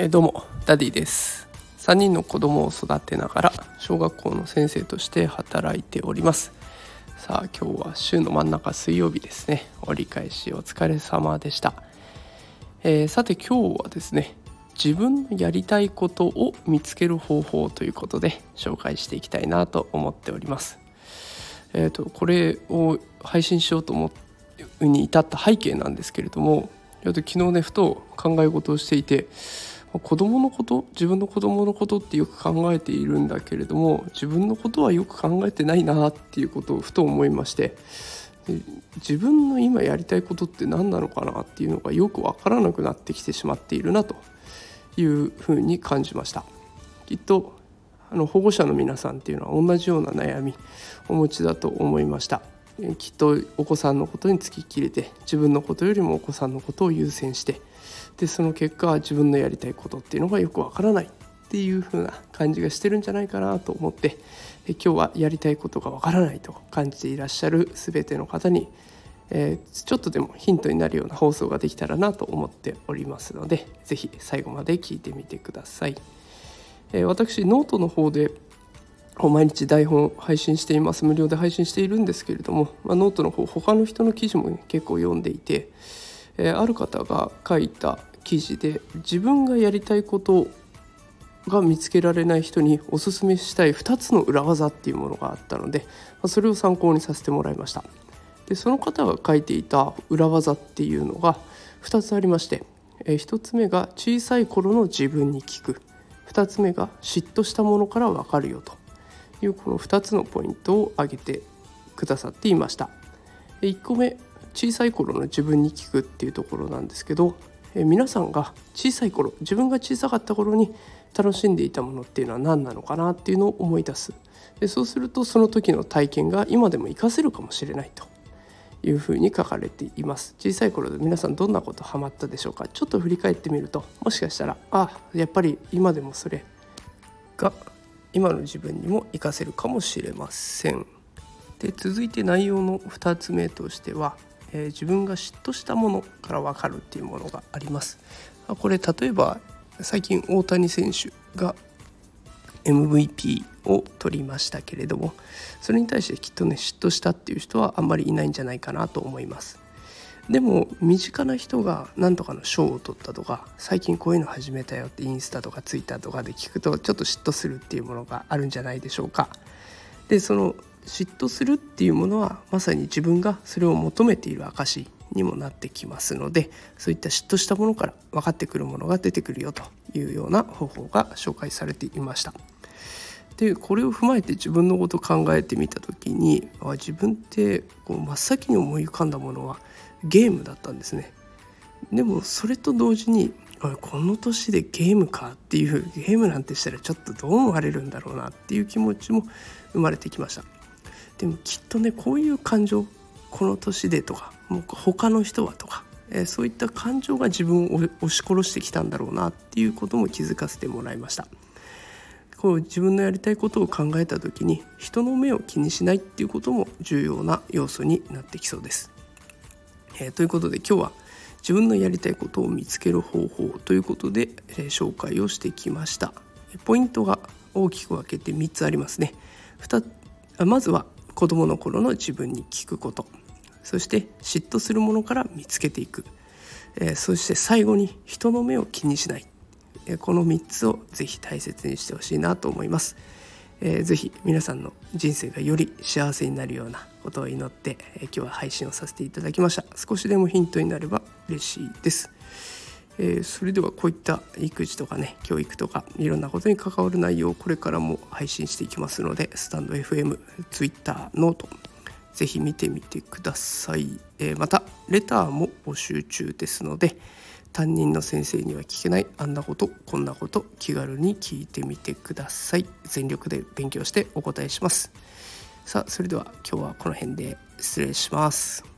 えー、どうもダディです。3人の子供を育てながら小学校の先生として働いております。さあ今日は週の真ん中水曜日ですね。折り返しお疲れ様でした、えー、さて今日はですね自分のやりたいことを見つける方法ということで紹介していきたいなと思っております。えーと、とこれを配信しようと思うに至った背景なんですけれども昨日ねふと考え事をしていて子供のこと自分の子供のことってよく考えているんだけれども自分のことはよく考えてないなっていうことをふと思いまして自分の今やりたいことって何なのかなっていうのがよく分からなくなってきてしまっているなというふうに感じました。きっとあの保護者の皆さんっていうのは同じような悩みお持ちだと思いました。きっとお子さんのことにつきっきりで自分のことよりもお子さんのことを優先してでその結果自分のやりたいことっていうのがよくわからないっていう風な感じがしてるんじゃないかなと思って今日はやりたいことがわからないと感じていらっしゃる全ての方に、えー、ちょっとでもヒントになるような放送ができたらなと思っておりますので是非最後まで聞いてみてください。えー、私ノートの方で毎日台本配信しています。無料で配信しているんですけれども、まあ、ノートの方他の人の記事も、結構読んでいて、えー、ある方が書いた記事で自分がやりたいことが見つけられない人におすすめしたい2つの裏技っていうものがあったのでまそれを参考にさせてもらいました。でその方が書いていた裏技っていうのが2つありましてえ1つ目が小さい頃の自分に聞く。2つ目が嫉妬したものから分かるよと。いうこの2つのポイントを挙げてくださっていました。1個目小さい頃の自分に聞くっていうところなんですけど皆さんが小さい頃自分が小さかった頃に楽しんでいたものっていうのは何なのかなっていうのを思い出す。でそうするとその時の体験が今でも活かせるかもしれないと。いうふうに書かれています。小さい頃で皆さんどんなことハマったでしょうか？ちょっと振り返ってみるともしかしたらあやっぱり今でもそれが今の自分にも活かせるかもしれませんで続いて内容の2つ目としてはえー、自分が嫉妬したものから分かるっていうものがあります。これ例えば最近大谷選手が MVP を取りましたけれどもそれに対してきっとね嫉妬したっていう人はあんまりいないんじゃないかなと思いますでも身近な人が何とかの賞を取ったとか最近こういうの始めたよってインスタとかツイッターとかで聞くとちょっと嫉妬するっていうものがあるんじゃないでしょうかでその嫉妬するっていうものはまさに自分がそれを求めている証にもなってきますのでそういった嫉妬したものから分かってくるものが出てくるよというような方法が紹介されていました。でこれを踏まえて自分のことを考えてみた時にあ自分ってこう真っ先に思い浮かんだものはゲームだったんですね。でもそれと同時にこの年でゲームかっていうゲームなんてしたらちょっとどう思われるんだろうなっていう気持ちも生まれてきました。でもきっとねこういう感情この年でとかもう他の人はとか、えー、そういった感情が自分を押し殺してきたんだろうなっていうことも気づかせてもらいましたこう自分のやりたいことを考えた時に人の目を気にしないっていうことも重要な要素になってきそうです、えー、ということで今日は自分のやりたいことを見つける方法ということで、えー、紹介をしてきました。ポイントが大きく分けて3つありますね。まずは子どもの頃の自分に聞くこと。そして嫉妬するものから見つけていく、えー、そして最後に人の目を気にしない、この3つをぜひ大切にしてほしいなと思います、えー、ぜひ皆さんの人生がより幸せになるようなことを祈って、えー、今日は配信をさせていただきました。少しでもヒントになれば嬉しいです。えー、それではこういった育児とかね教育とかいろんなことに関わる内容をこれからも配信していきますのでスタンド FM、Twitter、ノートぜひ見てみてください、えー、またレターも募集中ですので担任の先生には聞けないあんなことこんなこと気軽に聞いてみてください。全力で勉強してお答えします。さあそれでは今日はこの辺で失礼します。